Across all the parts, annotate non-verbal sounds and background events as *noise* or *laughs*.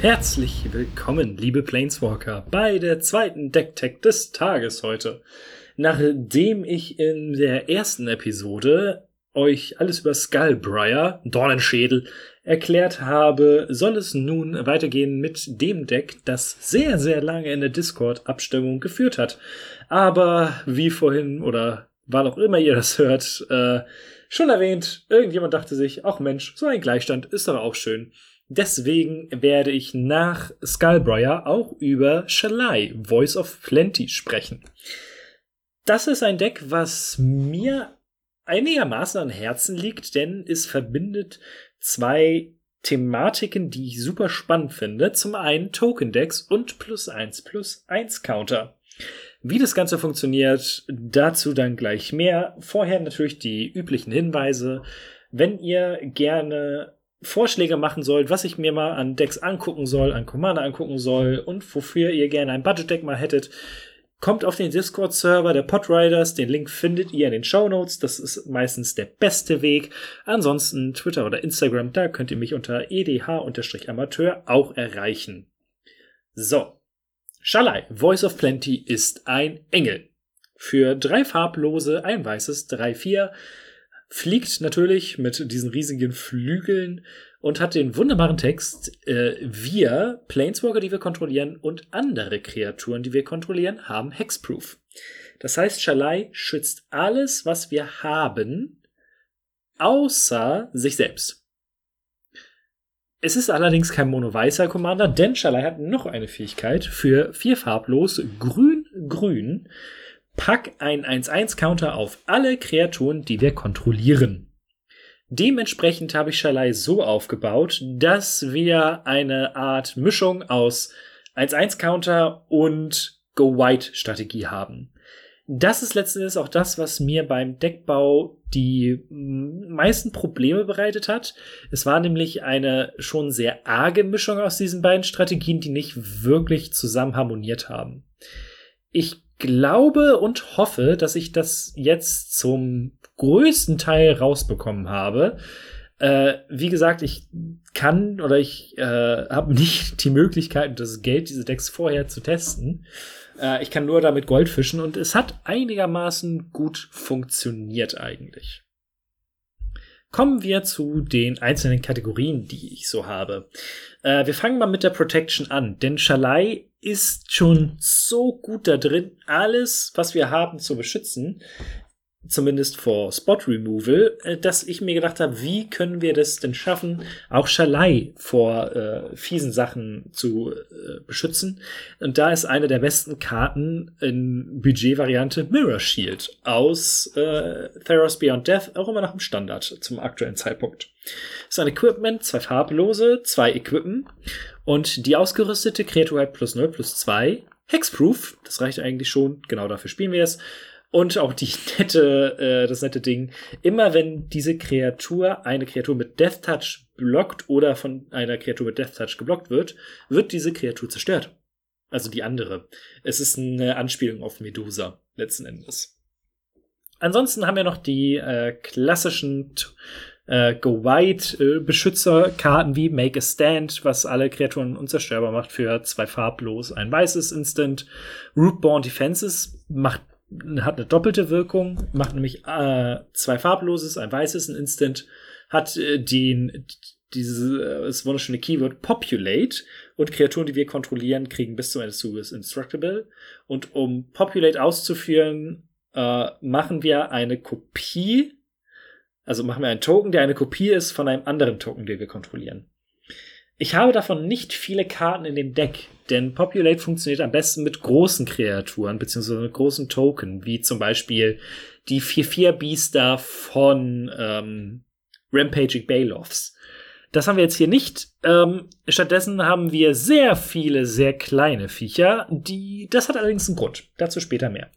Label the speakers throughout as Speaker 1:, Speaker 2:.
Speaker 1: Herzlich willkommen, liebe Planeswalker, bei der zweiten Decktech des Tages heute. Nachdem ich in der ersten Episode euch alles über Skullbriar, Dornenschädel, erklärt habe, soll es nun weitergehen mit dem Deck, das sehr, sehr lange in der Discord-Abstimmung geführt hat. Aber wie vorhin oder wann auch immer ihr das hört, äh, schon erwähnt, irgendjemand dachte sich, ach Mensch, so ein Gleichstand ist doch auch schön. Deswegen werde ich nach Skullbriar auch über Shalai, Voice of Plenty, sprechen. Das ist ein Deck, was mir einigermaßen an Herzen liegt, denn es verbindet zwei Thematiken, die ich super spannend finde. Zum einen Token Decks und plus eins plus eins Counter. Wie das Ganze funktioniert, dazu dann gleich mehr. Vorher natürlich die üblichen Hinweise. Wenn ihr gerne Vorschläge machen sollt, was ich mir mal an Decks angucken soll, an Commander angucken soll und wofür ihr gerne ein Budget-Deck mal hättet, kommt auf den Discord-Server der Podriders. Den Link findet ihr in den Show Notes. Das ist meistens der beste Weg. Ansonsten Twitter oder Instagram, da könnt ihr mich unter edh-amateur auch erreichen. So. Shalai, Voice of Plenty ist ein Engel. Für drei farblose, ein weißes, drei, vier fliegt natürlich mit diesen riesigen Flügeln und hat den wunderbaren Text, äh, wir, Planeswalker, die wir kontrollieren, und andere Kreaturen, die wir kontrollieren, haben Hexproof. Das heißt, Shalai schützt alles, was wir haben, außer sich selbst. Es ist allerdings kein mono-weißer Commander, denn Shalai hat noch eine Fähigkeit für vier farblos grün-grün Pack ein 1-1-Counter auf alle Kreaturen, die wir kontrollieren. Dementsprechend habe ich Shalai so aufgebaut, dass wir eine Art Mischung aus 1-1-Counter und Go-White-Strategie haben. Das ist letzten Endes auch das, was mir beim Deckbau die meisten Probleme bereitet hat. Es war nämlich eine schon sehr arge Mischung aus diesen beiden Strategien, die nicht wirklich zusammen harmoniert haben. Ich glaube und hoffe, dass ich das jetzt zum größten Teil rausbekommen habe. Äh, wie gesagt, ich kann oder ich äh, habe nicht *laughs* die Möglichkeit und das Geld, diese Decks vorher zu testen. Äh, ich kann nur damit Gold fischen und es hat einigermaßen gut funktioniert eigentlich. Kommen wir zu den einzelnen Kategorien, die ich so habe. Äh, wir fangen mal mit der Protection an, denn Shalai ist schon so gut da drin, alles, was wir haben, zu beschützen zumindest vor Spot Removal, äh, dass ich mir gedacht habe, wie können wir das denn schaffen, auch Shalai vor äh, fiesen Sachen zu äh, beschützen. Und da ist eine der besten Karten in Budget-Variante Mirror Shield aus äh, Theros Beyond Death, auch immer nach dem Standard zum aktuellen Zeitpunkt. Das ist ein Equipment, zwei farblose, zwei Equippen und die ausgerüstete Kreatur plus 0 plus 2 Hexproof, das reicht eigentlich schon, genau dafür spielen wir es. Und auch die nette, äh, das nette Ding, immer wenn diese Kreatur eine Kreatur mit Death Touch blockt oder von einer Kreatur mit Death Touch geblockt wird, wird diese Kreatur zerstört. Also die andere. Es ist eine Anspielung auf Medusa, letzten Endes. Ansonsten haben wir noch die äh, klassischen äh, Go White äh, wie Make a Stand, was alle Kreaturen unzerstörbar macht für zwei farblos, ein weißes Instant. Rootborn Defenses macht hat eine doppelte Wirkung, macht nämlich äh, zwei farbloses, ein weißes, ein Instant, hat äh, den dieses äh, wunderschöne Keyword Populate und Kreaturen, die wir kontrollieren, kriegen bis zum Ende des Zuges Instructable. Und um Populate auszuführen, äh, machen wir eine Kopie, also machen wir einen Token, der eine Kopie ist von einem anderen Token, den wir kontrollieren. Ich habe davon nicht viele Karten in dem Deck, denn Populate funktioniert am besten mit großen Kreaturen, beziehungsweise mit großen Token, wie zum Beispiel die 4-4 Beaster von ähm, Rampaging Bailoffs. Das haben wir jetzt hier nicht. Ähm, stattdessen haben wir sehr viele, sehr kleine Viecher, die, das hat allerdings einen Grund. Dazu später mehr.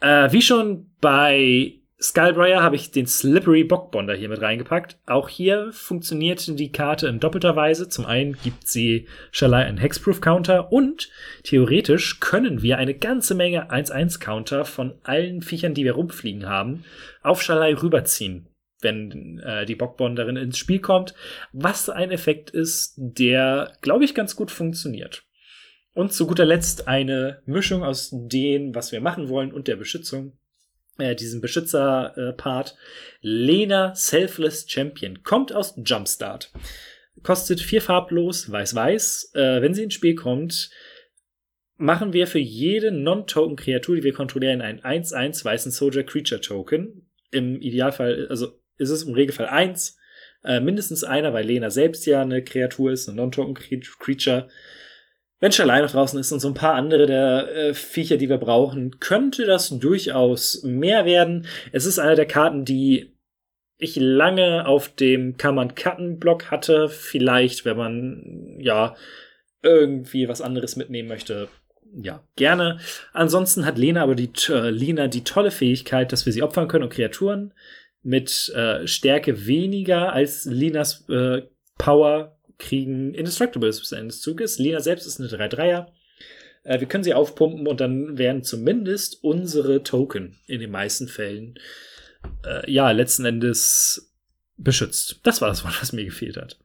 Speaker 1: Äh, wie schon bei Skullbriar habe ich den Slippery Bockbonder hier mit reingepackt. Auch hier funktioniert die Karte in doppelter Weise. Zum einen gibt sie Shalai einen Hexproof-Counter und theoretisch können wir eine ganze Menge 1-1-Counter von allen Viechern, die wir rumfliegen haben, auf Shalai rüberziehen, wenn äh, die Bockbonderin ins Spiel kommt. Was ein Effekt ist, der, glaube ich, ganz gut funktioniert. Und zu guter Letzt eine Mischung aus dem, was wir machen wollen und der Beschützung äh, diesem Beschützer-Part. Lena Selfless Champion kommt aus Jumpstart. Kostet vier farblos, weiß-weiß. Äh, wenn sie ins Spiel kommt, machen wir für jede Non-Token-Kreatur, die wir kontrollieren, einen 1-1 weißen Soldier Creature Token. Im Idealfall, also ist es im Regelfall 1. Äh, mindestens einer, weil Lena selbst ja eine Kreatur ist, eine Non-Token-Creature. Wenn Schalai noch draußen ist und so ein paar andere der äh, Viecher, die wir brauchen, könnte das durchaus mehr werden. Es ist eine der Karten, die ich lange auf dem Kann man cutten Block hatte. Vielleicht, wenn man, ja, irgendwie was anderes mitnehmen möchte. Ja, gerne. Ansonsten hat Lena aber die, äh, Lena die tolle Fähigkeit, dass wir sie opfern können und Kreaturen mit äh, Stärke weniger als Lenas äh, Power kriegen Indestructibles bis Ende des Zuges. Lena selbst ist eine 3-3er. Äh, wir können sie aufpumpen und dann werden zumindest unsere Token in den meisten Fällen äh, ja letzten Endes beschützt. Das war das *laughs* Wort, was mir gefehlt hat.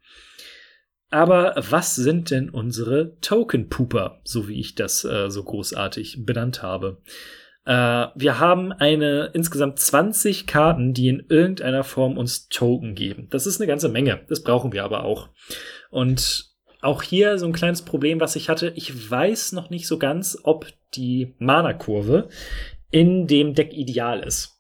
Speaker 1: Aber was sind denn unsere Token-Pooper, so wie ich das äh, so großartig benannt habe? Äh, wir haben eine insgesamt 20 Karten, die in irgendeiner Form uns Token geben. Das ist eine ganze Menge. Das brauchen wir aber auch. Und auch hier so ein kleines Problem, was ich hatte. Ich weiß noch nicht so ganz, ob die Mana-Kurve in dem Deck ideal ist.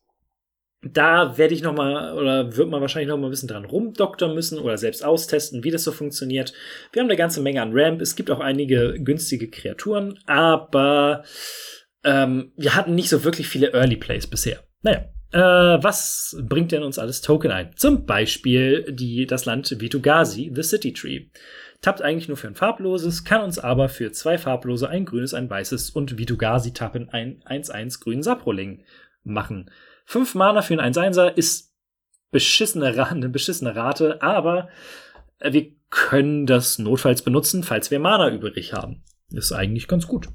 Speaker 1: Da werde ich noch mal oder wird man wahrscheinlich noch mal ein bisschen dran rumdoktern müssen oder selbst austesten, wie das so funktioniert. Wir haben eine ganze Menge an Ramp. Es gibt auch einige günstige Kreaturen, aber ähm, wir hatten nicht so wirklich viele Early Plays bisher. Naja, äh, was bringt denn uns alles Token ein? Zum Beispiel die, das Land Vitugazi, The City Tree. Tappt eigentlich nur für ein farbloses, kann uns aber für zwei farblose, ein grünes, ein weißes und Vitugazi tappen ein 1-1 grünen Saproling machen. Fünf Mana für ein 1-1er ist beschissene, eine beschissene Rate, aber wir können das notfalls benutzen, falls wir Mana übrig haben. Ist eigentlich ganz gut.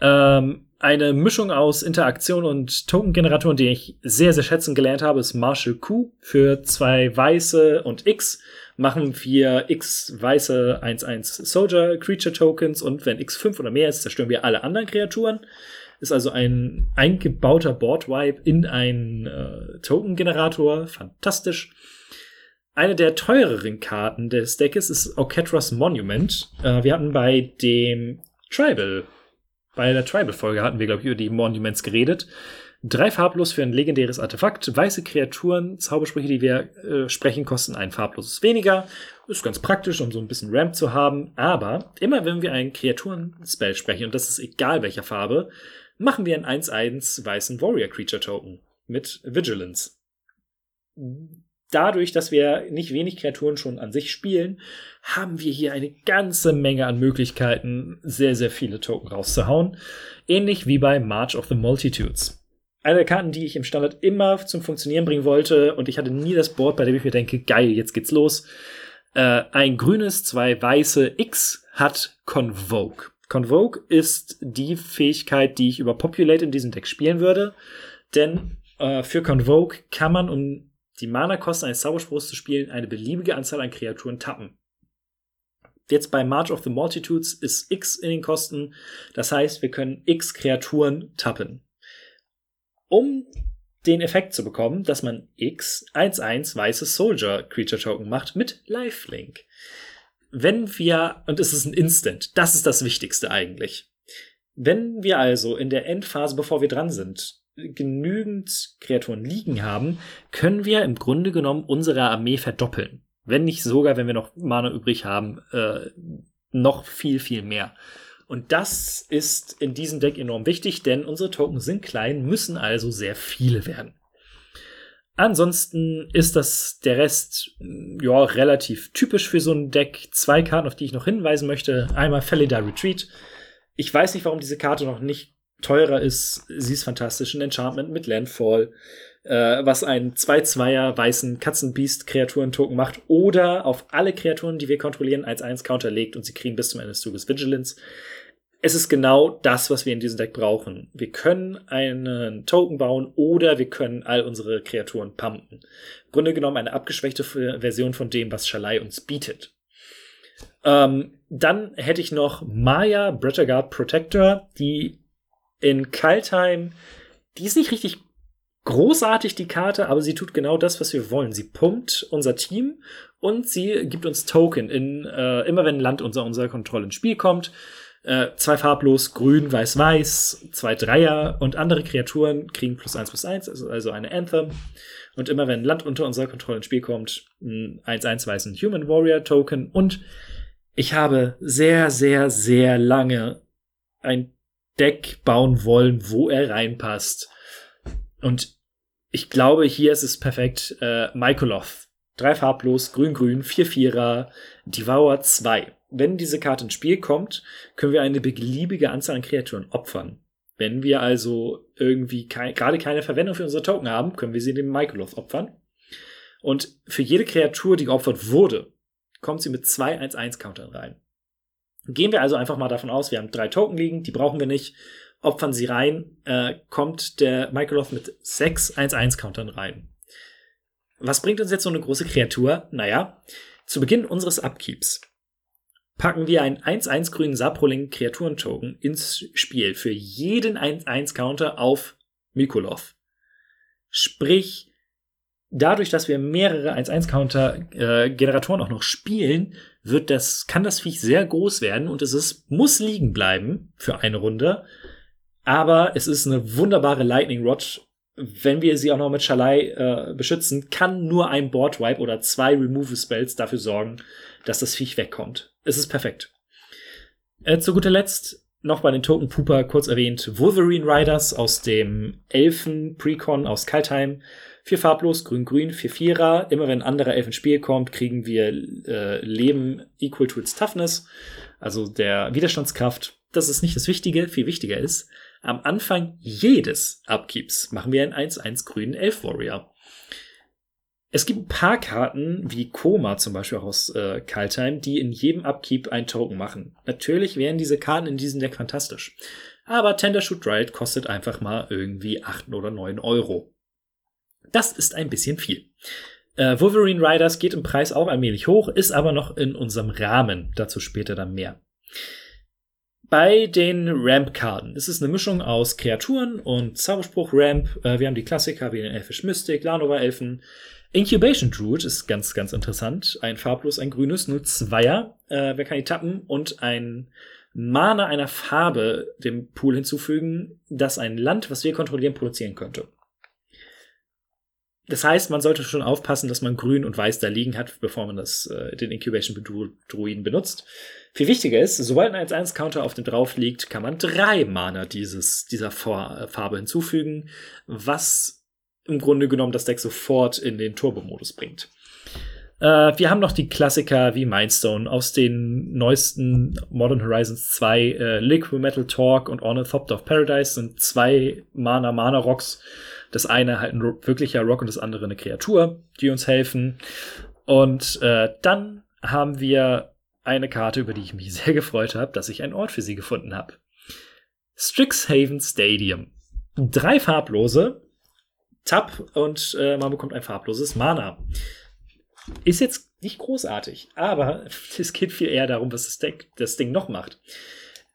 Speaker 1: Ähm, eine Mischung aus Interaktion und Token-Generatoren, die ich sehr, sehr schätzen gelernt habe, ist Marshall Q. Für zwei weiße und X machen wir X weiße 1-1 Soldier Creature Tokens und wenn X 5 oder mehr ist, zerstören wir alle anderen Kreaturen. Ist also ein eingebauter Board-Wipe in einen äh, Token-Generator. Fantastisch. Eine der teureren Karten des Deckes ist Oketras Monument. Äh, wir hatten bei dem Tribal bei der Tribal-Folge hatten wir, glaube ich, über die Monuments geredet. Drei farblos für ein legendäres Artefakt. Weiße Kreaturen, Zaubersprüche, die wir äh, sprechen, kosten ein farbloses weniger. Ist ganz praktisch, um so ein bisschen Ramp zu haben. Aber immer wenn wir einen Kreaturen-Spell sprechen, und das ist egal welcher Farbe, machen wir einen 1-1 weißen Warrior Creature Token mit Vigilance dadurch, dass wir nicht wenig Kreaturen schon an sich spielen, haben wir hier eine ganze Menge an Möglichkeiten, sehr, sehr viele Token rauszuhauen. Ähnlich wie bei March of the Multitudes. Eine der Karten, die ich im Standard immer zum Funktionieren bringen wollte, und ich hatte nie das Board, bei dem ich mir denke, geil, jetzt geht's los. Äh, ein grünes, zwei weiße X hat Convoke. Convoke ist die Fähigkeit, die ich über Populate in diesem Deck spielen würde. Denn äh, für Convoke kann man, um die Mana-Kosten eines Zauberspruchs zu spielen, eine beliebige Anzahl an Kreaturen tappen. Jetzt bei March of the Multitudes ist X in den Kosten. Das heißt, wir können X Kreaturen tappen. Um den Effekt zu bekommen, dass man X 1-1 weißes Soldier Creature Token macht mit Lifelink. Wenn wir, und es ist ein Instant, das ist das Wichtigste eigentlich. Wenn wir also in der Endphase, bevor wir dran sind, genügend Kreaturen liegen haben, können wir im Grunde genommen unsere Armee verdoppeln. Wenn nicht sogar, wenn wir noch Mana übrig haben, äh, noch viel, viel mehr. Und das ist in diesem Deck enorm wichtig, denn unsere Token sind klein, müssen also sehr viele werden. Ansonsten ist das der Rest ja relativ typisch für so ein Deck. Zwei Karten, auf die ich noch hinweisen möchte. Einmal Felida Retreat. Ich weiß nicht, warum diese Karte noch nicht teurer ist. Sie ist fantastisch. Ein Enchantment mit Landfall, äh, was einen 2-2er weißen Katzenbeast-Kreaturen-Token macht oder auf alle Kreaturen, die wir kontrollieren, als 1 Counter legt und sie kriegen bis zum Ende des Zuges Vigilance es ist genau das, was wir in diesem Deck brauchen. Wir können einen Token bauen oder wir können all unsere Kreaturen pumpen. Im Grunde genommen eine abgeschwächte Version von dem, was Shalai uns bietet. Ähm, dann hätte ich noch Maya Bretterguard Protector, die in Kaltheim, die ist nicht richtig großartig, die Karte, aber sie tut genau das, was wir wollen. Sie pumpt unser Team und sie gibt uns Token in, äh, immer wenn Land unter unserer Kontrolle ins Spiel kommt äh, zwei farblos, grün, weiß, weiß, zwei Dreier und andere Kreaturen kriegen plus eins plus eins, also, also eine Anthem. Und immer wenn Land unter unserer Kontrolle ins Spiel kommt, ein 1-1 weißen Human Warrior Token. Und ich habe sehr, sehr, sehr lange ein Deck bauen wollen, wo er reinpasst. Und ich glaube, hier ist es perfekt. Äh, Mykolov. Drei farblos, grün-grün, vier Vierer, Devour 2 wenn diese Karte ins Spiel kommt, können wir eine beliebige Anzahl an Kreaturen opfern. Wenn wir also irgendwie kei gerade keine Verwendung für unsere Token haben, können wir sie dem Mycoloth opfern. Und für jede Kreatur, die geopfert wurde, kommt sie mit zwei 1-1-Countern rein. Gehen wir also einfach mal davon aus, wir haben drei Token liegen, die brauchen wir nicht, opfern sie rein, äh, kommt der Mycoloth mit sechs 1-1-Countern rein. Was bringt uns jetzt so eine große Kreatur? Naja, zu Beginn unseres Upkeeps packen wir einen 1-1 grünen Saproling Kreaturentoken ins Spiel für jeden 1-1 Counter auf Mikolov. Sprich, dadurch, dass wir mehrere 1-1 Counter äh, Generatoren auch noch spielen, wird das, kann das Viech sehr groß werden und es ist, muss liegen bleiben für eine Runde. Aber es ist eine wunderbare Lightning Rod. Wenn wir sie auch noch mit Schalei äh, beschützen, kann nur ein Board Wipe oder zwei Removal Spells dafür sorgen, dass das Viech wegkommt. Es ist perfekt. Äh, zu guter Letzt noch bei den Token Pooper kurz erwähnt Wolverine Riders aus dem Elfen Precon aus Kaltheim. Vier farblos, grün-grün, vier Vierer. Immer wenn ein anderer Elf ins Spiel kommt, kriegen wir äh, Leben equal to its Toughness, also der Widerstandskraft. Das ist nicht das Wichtige, viel wichtiger ist, am Anfang jedes Upkeeps machen wir einen 1-1 grünen Elf Warrior. Es gibt ein paar Karten, wie Koma zum Beispiel auch aus äh, Kaltheim, die in jedem Upkeep ein Token machen. Natürlich wären diese Karten in diesem Deck fantastisch. Aber Tender Shoot Riot kostet einfach mal irgendwie 8 oder 9 Euro. Das ist ein bisschen viel. Äh, Wolverine Riders geht im Preis auch allmählich hoch, ist aber noch in unserem Rahmen. Dazu später dann mehr. Bei den Ramp-Karten ist es eine Mischung aus Kreaturen und Zauberspruch Ramp. Äh, wir haben die Klassiker wie den Elfisch Mystic, Lanova Elfen, Incubation Druid ist ganz, ganz interessant. Ein farblos, ein grünes, 0-2er. Äh, wer kann die tappen? Und ein Mana einer Farbe dem Pool hinzufügen, das ein Land, was wir kontrollieren, produzieren könnte. Das heißt, man sollte schon aufpassen, dass man grün und weiß da liegen hat, bevor man das, äh, den Incubation Druiden benutzt. Viel wichtiger ist, sobald ein 1-1-Counter auf dem drauf liegt, kann man drei Mana dieses, dieser Farbe hinzufügen, was im Grunde genommen das Deck sofort in den Turbo-Modus bringt. Äh, wir haben noch die Klassiker wie Mindstone aus den neuesten Modern Horizons 2, äh, Liquid Metal Talk und Ornithopter of Paradise sind zwei Mana Mana Rocks. Das eine halt ein wirklicher Rock und das andere eine Kreatur, die uns helfen. Und äh, dann haben wir eine Karte, über die ich mich *laughs* sehr gefreut habe, dass ich einen Ort für sie gefunden habe. Strixhaven Stadium. Drei farblose, Tab und äh, man bekommt ein farbloses Mana. Ist jetzt nicht großartig, aber *laughs* es geht viel eher darum, was das, Deck, das Ding noch macht.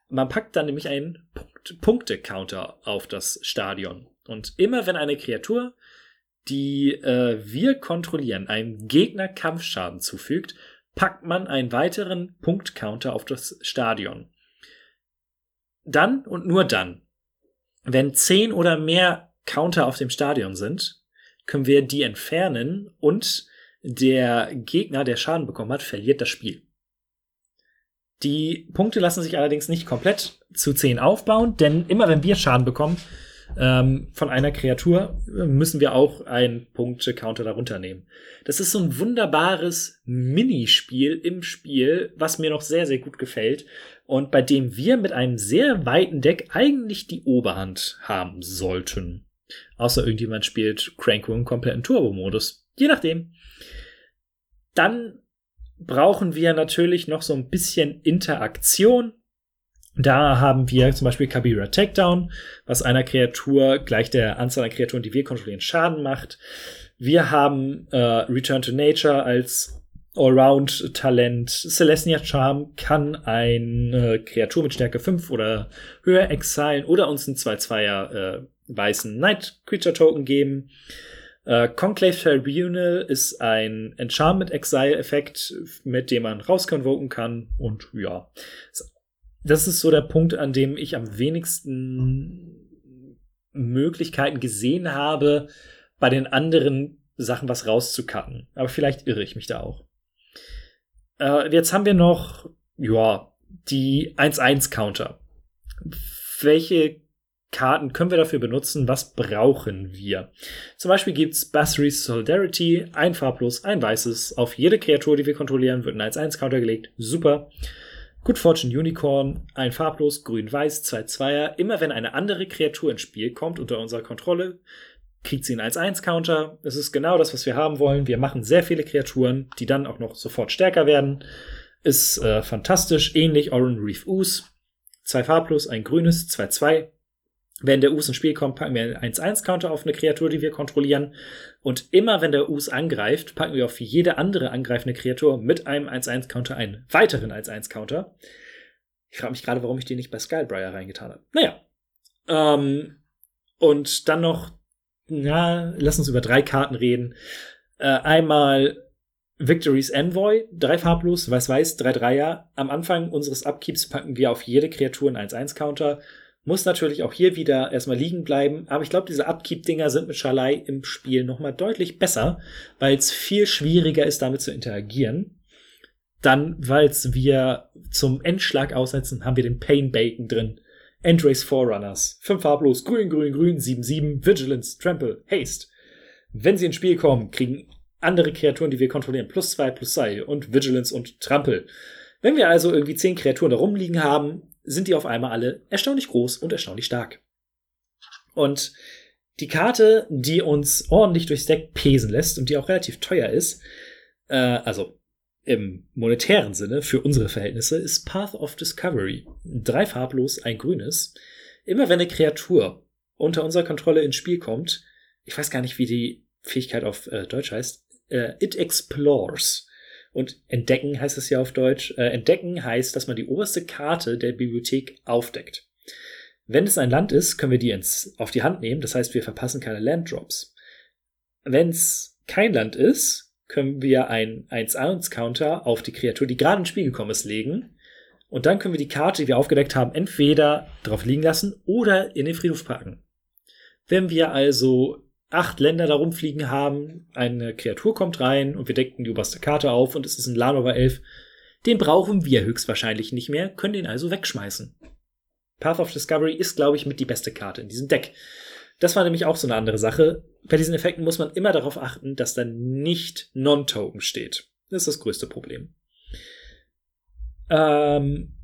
Speaker 1: Man packt dann nämlich einen Punkt Punkte-Counter auf das Stadion. Und immer wenn eine Kreatur, die äh, wir kontrollieren, einem Gegner Kampfschaden zufügt, packt man einen weiteren Punkt-Counter auf das Stadion. Dann und nur dann, wenn zehn oder mehr Counter auf dem Stadion sind, können wir die entfernen und der Gegner, der Schaden bekommen hat, verliert das Spiel. Die Punkte lassen sich allerdings nicht komplett zu 10 aufbauen, denn immer wenn wir Schaden bekommen, ähm, von einer Kreatur, müssen wir auch einen Punkte-Counter darunter nehmen. Das ist so ein wunderbares Minispiel im Spiel, was mir noch sehr, sehr gut gefällt und bei dem wir mit einem sehr weiten Deck eigentlich die Oberhand haben sollten. Außer irgendjemand spielt Cranko im kompletten Turbo-Modus. Je nachdem. Dann brauchen wir natürlich noch so ein bisschen Interaktion. Da haben wir zum Beispiel Kabira Takedown, was einer Kreatur gleich der Anzahl an Kreaturen, die wir kontrollieren, Schaden macht. Wir haben äh, Return to Nature als Allround-Talent. Celestia Charm kann eine Kreatur mit Stärke 5 oder höher exilen oder uns einen 2-2er äh, weißen Night Creature Token geben. Äh, Conclave Tribunal ist ein Enchantment Exile Effekt, mit dem man rauskonvoken kann und ja. Das ist so der Punkt, an dem ich am wenigsten Möglichkeiten gesehen habe, bei den anderen Sachen was rauszukatten. Aber vielleicht irre ich mich da auch. Äh, jetzt haben wir noch, ja, die 1-1-Counter. Welche Karten können wir dafür benutzen? Was brauchen wir? Zum Beispiel gibt's Basri's Solidarity, ein farblos, ein weißes. Auf jede Kreatur, die wir kontrollieren, wird ein 1-1-Counter gelegt. Super. Good Fortune Unicorn, ein farblos, grün-weiß, 2-2er. Immer wenn eine andere Kreatur ins Spiel kommt unter unserer Kontrolle, kriegt sie einen 1-1-Counter. Das ist genau das, was wir haben wollen. Wir machen sehr viele Kreaturen, die dann auch noch sofort stärker werden. Ist äh, fantastisch. Ähnlich Oran Reef Ooze. Zwei farblos, ein grünes, 2-2. Wenn der Us ins Spiel kommt, packen wir einen 1-1-Counter auf eine Kreatur, die wir kontrollieren. Und immer wenn der Us angreift, packen wir auf jede andere angreifende Kreatur mit einem 1-1-Counter einen weiteren 1-1-Counter. Ich frage mich gerade, warum ich den nicht bei Skullbriar reingetan habe. Naja. Ähm, und dann noch, ja, lass uns über drei Karten reden. Äh, einmal Victory's Envoy, drei farblos, weiß-weiß, drei Dreier. Am Anfang unseres Upkeeps packen wir auf jede Kreatur einen 1-1-Counter muss natürlich auch hier wieder erstmal liegen bleiben, aber ich glaube, diese Upkeep-Dinger sind mit Schalai im Spiel nochmal deutlich besser, weil es viel schwieriger ist, damit zu interagieren. Dann, weil wir zum Endschlag aussetzen, haben wir den Pain Bacon drin. Endrace Forerunners. Fünf farblos, grün, grün, grün, 7-7, Vigilance, Trample, Haste. Wenn sie ins Spiel kommen, kriegen andere Kreaturen, die wir kontrollieren, plus zwei, plus zwei und Vigilance und Trample. Wenn wir also irgendwie zehn Kreaturen da rumliegen haben, sind die auf einmal alle erstaunlich groß und erstaunlich stark. Und die Karte, die uns ordentlich durchs Deck pesen lässt und die auch relativ teuer ist, äh, also im monetären Sinne für unsere Verhältnisse, ist Path of Discovery. Drei farblos, ein grünes. Immer wenn eine Kreatur unter unserer Kontrolle ins Spiel kommt, ich weiß gar nicht, wie die Fähigkeit auf äh, Deutsch heißt, äh, it explores. Und entdecken heißt es ja auf Deutsch. Äh, entdecken heißt, dass man die oberste Karte der Bibliothek aufdeckt. Wenn es ein Land ist, können wir die ins, auf die Hand nehmen. Das heißt, wir verpassen keine Landdrops. Wenn es kein Land ist, können wir ein 1-1-Counter auf die Kreatur, die gerade ins Spiel gekommen ist, legen. Und dann können wir die Karte, die wir aufgedeckt haben, entweder drauf liegen lassen oder in den Friedhof packen. Wenn wir also acht Länder da rumfliegen haben, eine Kreatur kommt rein und wir decken die oberste Karte auf und es ist ein Lanova 11. Den brauchen wir höchstwahrscheinlich nicht mehr, können den also wegschmeißen. Path of Discovery ist, glaube ich, mit die beste Karte in diesem Deck. Das war nämlich auch so eine andere Sache. Bei diesen Effekten muss man immer darauf achten, dass da nicht Non-Token steht. Das ist das größte Problem. Ähm,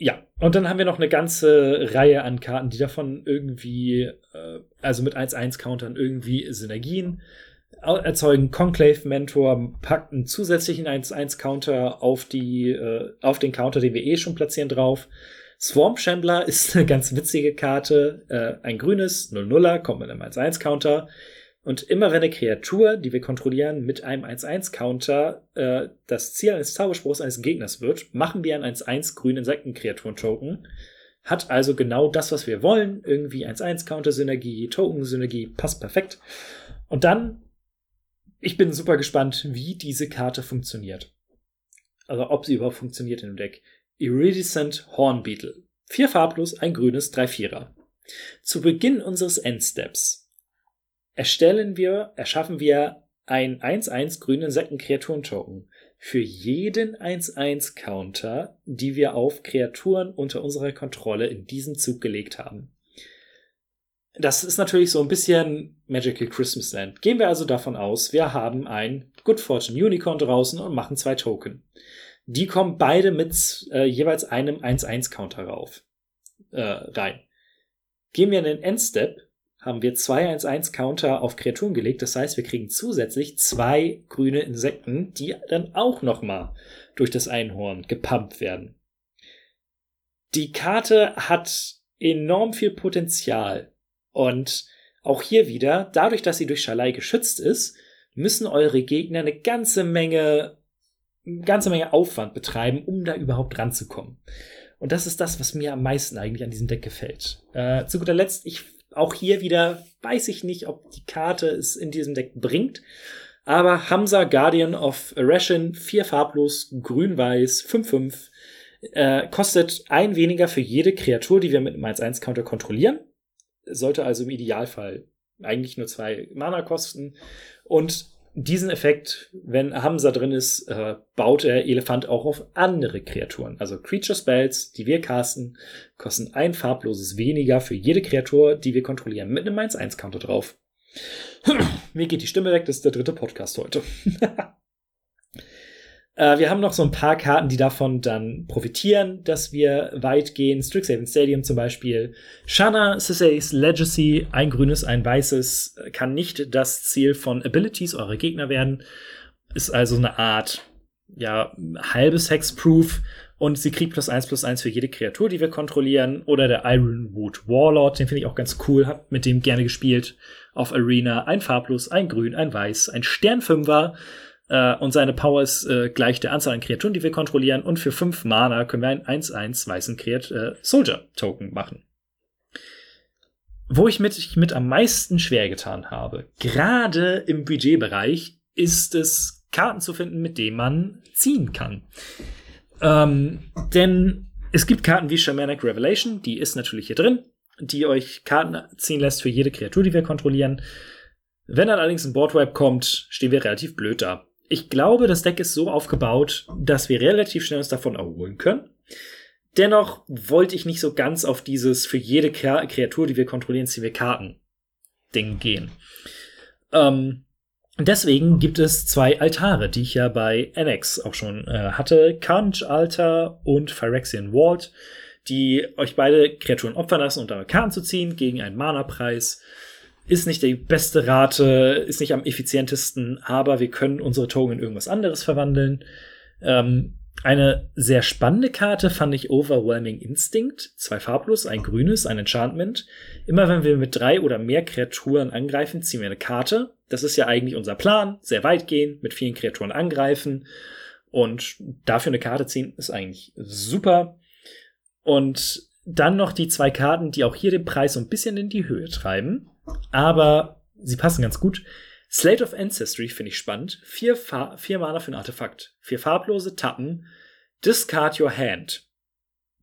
Speaker 1: ja, und dann haben wir noch eine ganze Reihe an Karten, die davon irgendwie, äh, also mit 1-1-Countern irgendwie Synergien erzeugen. Conclave Mentor packt einen zusätzlichen 1-1-Counter auf die, äh, auf den Counter, den wir eh schon platzieren drauf. Swamp Shambler *laughs* ist eine ganz witzige Karte. Äh, ein grünes 0-0er kommt mit einem 1-1-Counter. Und immer wenn eine Kreatur, die wir kontrollieren, mit einem 1-1-Counter äh, das Ziel eines Zauberspruchs eines Gegners wird, machen wir einen 1-1 grünen Insektenkreaturen-Token. Hat also genau das, was wir wollen. Irgendwie 1-1-Counter-Synergie, Token-Synergie, passt perfekt. Und dann, ich bin super gespannt, wie diese Karte funktioniert. Also ob sie überhaupt funktioniert in dem Deck. Iridescent Hornbeetle. Vier farblos, ein grünes, drei Vierer. Zu Beginn unseres Endsteps erstellen wir, erschaffen wir ein 1-1 grünen Insektenkreaturen-Token für jeden 1-1-Counter, die wir auf Kreaturen unter unserer Kontrolle in diesen Zug gelegt haben. das ist natürlich so ein bisschen Magical Christmas Land. Gehen wir also davon aus, wir haben ein Good Fortune Unicorn draußen und machen zwei Token. Die kommen beide mit äh, jeweils einem 1-1-Counter rauf, äh, rein. Gehen wir in den Endstep, haben wir zwei 1-1-Counter auf Kreaturen gelegt. Das heißt, wir kriegen zusätzlich zwei grüne Insekten, die dann auch nochmal durch das Einhorn gepumpt werden. Die Karte hat enorm viel Potenzial. Und auch hier wieder, dadurch, dass sie durch Schalei geschützt ist, müssen eure Gegner eine ganze Menge, eine ganze Menge Aufwand betreiben, um da überhaupt ranzukommen. Und das ist das, was mir am meisten eigentlich an diesem Deck gefällt. Äh, zu guter Letzt, ich auch hier wieder weiß ich nicht, ob die Karte es in diesem Deck bringt. Aber Hamza Guardian of Eretion, vier farblos, grün-weiß, 5-5, äh, kostet ein weniger für jede Kreatur, die wir mit einem 1-1-Counter kontrollieren. Sollte also im Idealfall eigentlich nur zwei Mana kosten. Und diesen Effekt, wenn Hamza drin ist, äh, baut der Elefant auch auf andere Kreaturen. Also Creature Spells, die wir casten, kosten ein farbloses weniger für jede Kreatur, die wir kontrollieren, mit einem 1-1-Counter drauf. *clears throat* Mir geht die Stimme weg, das ist der dritte Podcast heute. *laughs* Äh, wir haben noch so ein paar Karten, die davon dann profitieren, dass wir weit gehen. Strixhaven Stadium zum Beispiel. Shana Sisei's Legacy, ein grünes, ein weißes, kann nicht das Ziel von Abilities eurer Gegner werden. Ist also eine Art, ja, halbes Hexproof. Und sie kriegt plus eins plus eins für jede Kreatur, die wir kontrollieren. Oder der Ironwood Warlord, den finde ich auch ganz cool, hab mit dem gerne gespielt. Auf Arena ein farblos, ein grün, ein weiß, ein Sternfünfer äh, und seine Power ist äh, gleich der Anzahl an Kreaturen, die wir kontrollieren. Und für 5 Mana können wir einen 1-1 weißen Kreat äh, Soldier Token machen. Wo ich mit, ich mit am meisten schwer getan habe, gerade im Budgetbereich, ist es, Karten zu finden, mit denen man ziehen kann. Ähm, denn es gibt Karten wie Shamanic Revelation, die ist natürlich hier drin, die euch Karten ziehen lässt für jede Kreatur, die wir kontrollieren. Wenn dann allerdings ein Boardwipe kommt, stehen wir relativ blöd da ich glaube, das Deck ist so aufgebaut, dass wir relativ schnell uns davon erholen können. Dennoch wollte ich nicht so ganz auf dieses für jede Kreatur, die wir kontrollieren, ziehen wir Karten Ding gehen. Ähm, deswegen gibt es zwei Altare, die ich ja bei NX auch schon äh, hatte. Carnage Altar und Phyrexian Vault, die euch beide Kreaturen opfern lassen, um damit Karten zu ziehen gegen einen Mana-Preis ist nicht die beste Rate, ist nicht am effizientesten, aber wir können unsere Token in irgendwas anderes verwandeln. Ähm, eine sehr spannende Karte fand ich Overwhelming Instinct. Zwei farblos, ein grünes, ein Enchantment. Immer wenn wir mit drei oder mehr Kreaturen angreifen, ziehen wir eine Karte. Das ist ja eigentlich unser Plan. Sehr weit gehen, mit vielen Kreaturen angreifen. Und dafür eine Karte ziehen ist eigentlich super. Und dann noch die zwei Karten, die auch hier den Preis so ein bisschen in die Höhe treiben aber sie passen ganz gut. Slate of Ancestry finde ich spannend. Vier, Fa vier Mana für ein Artefakt. Vier farblose Tappen. Discard your hand.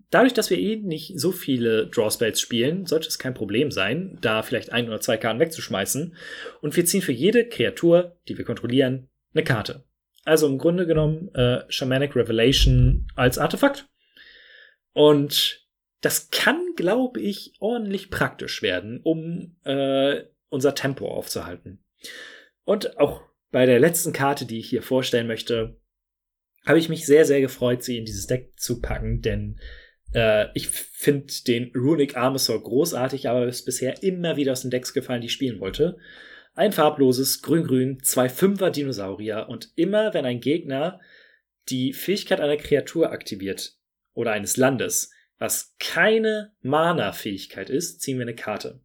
Speaker 1: Dadurch, dass wir eh nicht so viele Draw Spells spielen, sollte es kein Problem sein, da vielleicht ein oder zwei Karten wegzuschmeißen. Und wir ziehen für jede Kreatur, die wir kontrollieren, eine Karte. Also im Grunde genommen äh, Shamanic Revelation als Artefakt. Und das kann, glaube ich, ordentlich praktisch werden, um äh, unser Tempo aufzuhalten. Und auch bei der letzten Karte, die ich hier vorstellen möchte, habe ich mich sehr, sehr gefreut, sie in dieses Deck zu packen, denn äh, ich finde den Runic Armasaur großartig, aber ist bisher immer wieder aus den Decks gefallen, die ich spielen wollte. Ein farbloses Grün-Grün, zwei Fünfer Dinosaurier und immer wenn ein Gegner die Fähigkeit einer Kreatur aktiviert oder eines Landes, was keine Mana-Fähigkeit ist, ziehen wir eine Karte.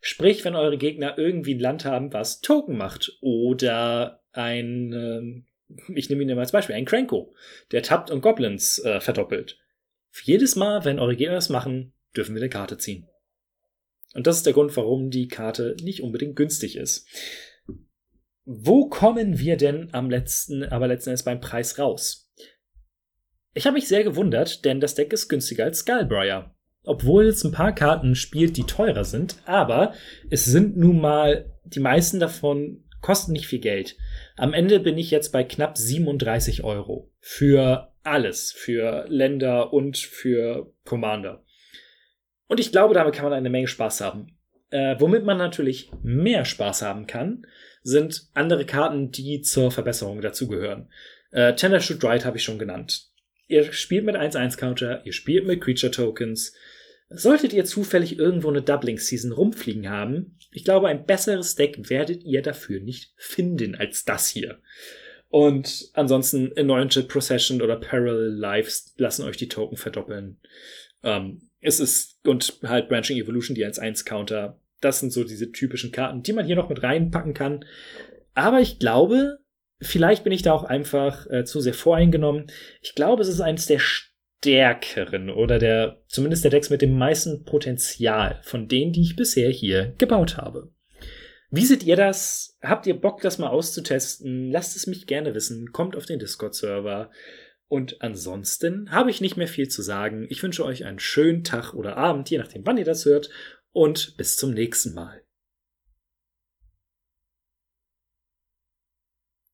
Speaker 1: Sprich, wenn eure Gegner irgendwie ein Land haben, was Token macht oder ein, äh, ich nehme ihn mal als Beispiel, ein Cranko, der tappt und Goblins äh, verdoppelt. Für jedes Mal, wenn eure Gegner das machen, dürfen wir eine Karte ziehen. Und das ist der Grund, warum die Karte nicht unbedingt günstig ist. Wo kommen wir denn am letzten, aber letzten Endes beim Preis raus? Ich habe mich sehr gewundert, denn das Deck ist günstiger als Skullbriar. Obwohl es ein paar Karten spielt, die teurer sind, aber es sind nun mal, die meisten davon kosten nicht viel Geld. Am Ende bin ich jetzt bei knapp 37 Euro für alles, für Länder und für Commander. Und ich glaube, damit kann man eine Menge Spaß haben. Äh, womit man natürlich mehr Spaß haben kann, sind andere Karten, die zur Verbesserung dazugehören. Äh, Tender Shoot Right habe ich schon genannt. Ihr spielt mit 1-1-Counter, ihr spielt mit Creature Tokens. Solltet ihr zufällig irgendwo eine Doubling Season rumfliegen haben, ich glaube, ein besseres Deck werdet ihr dafür nicht finden als das hier. Und ansonsten Anointed Procession oder Parallel Lives lassen euch die Token verdoppeln. Ähm, es ist, und halt Branching Evolution, die 1-1-Counter. Das sind so diese typischen Karten, die man hier noch mit reinpacken kann. Aber ich glaube, vielleicht bin ich da auch einfach äh, zu sehr voreingenommen. Ich glaube, es ist eines der stärkeren oder der, zumindest der Decks mit dem meisten Potenzial von denen, die ich bisher hier gebaut habe. Wie seht ihr das? Habt ihr Bock, das mal auszutesten? Lasst es mich gerne wissen. Kommt auf den Discord-Server. Und ansonsten habe ich nicht mehr viel zu sagen. Ich wünsche euch einen schönen Tag oder Abend, je nachdem, wann ihr das hört. Und bis zum nächsten Mal.